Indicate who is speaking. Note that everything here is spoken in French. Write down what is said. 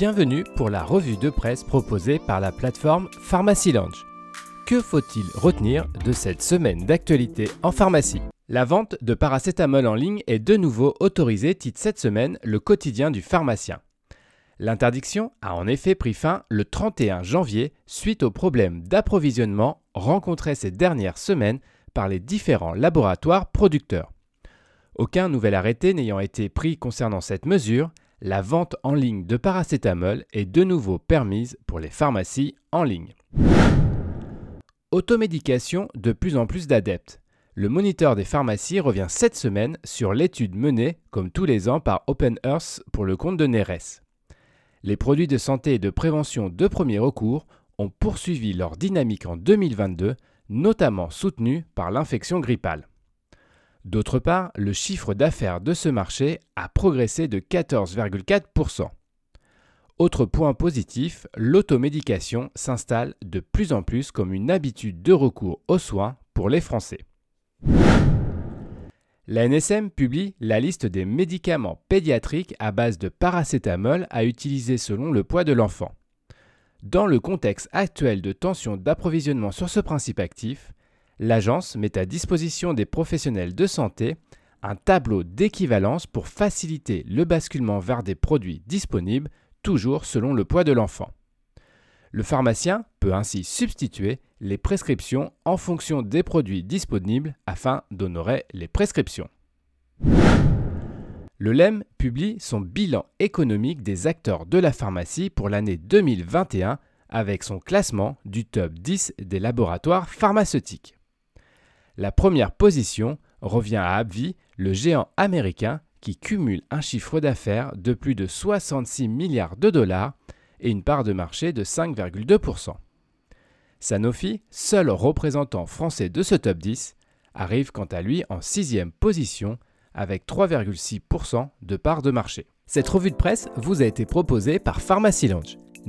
Speaker 1: Bienvenue pour la revue de presse proposée par la plateforme Pharmacy Lounge. Que faut-il retenir de cette semaine d'actualité en pharmacie? La vente de paracétamol en ligne est de nouveau autorisée, titre cette semaine le quotidien du pharmacien. L'interdiction a en effet pris fin le 31 janvier suite aux problèmes d'approvisionnement rencontrés ces dernières semaines par les différents laboratoires producteurs. Aucun nouvel arrêté n'ayant été pris concernant cette mesure, la vente en ligne de paracétamol est de nouveau permise pour les pharmacies en ligne. Automédication de plus en plus d'adeptes. Le moniteur des pharmacies revient cette semaine sur l'étude menée, comme tous les ans, par Open Earth pour le compte de Neres. Les produits de santé et de prévention de premier recours ont poursuivi leur dynamique en 2022, notamment soutenus par l'infection grippale. D'autre part, le chiffre d'affaires de ce marché a progressé de 14,4%. Autre point positif, l'automédication s'installe de plus en plus comme une habitude de recours aux soins pour les Français. La NSM publie la liste des médicaments pédiatriques à base de paracétamol à utiliser selon le poids de l'enfant. Dans le contexte actuel de tension d'approvisionnement sur ce principe actif, l'agence met à disposition des professionnels de santé un tableau d'équivalence pour faciliter le basculement vers des produits disponibles, toujours selon le poids de l'enfant. Le pharmacien peut ainsi substituer les prescriptions en fonction des produits disponibles afin d'honorer les prescriptions. Le LEM publie son bilan économique des acteurs de la pharmacie pour l'année 2021 avec son classement du top 10 des laboratoires pharmaceutiques. La première position revient à AbbVie, le géant américain qui cumule un chiffre d'affaires de plus de 66 milliards de dollars et une part de marché de 5,2%. Sanofi, seul représentant français de ce top 10, arrive quant à lui en sixième position avec 3,6% de part de marché. Cette revue de presse vous a été proposée par Pharmacy Lounge.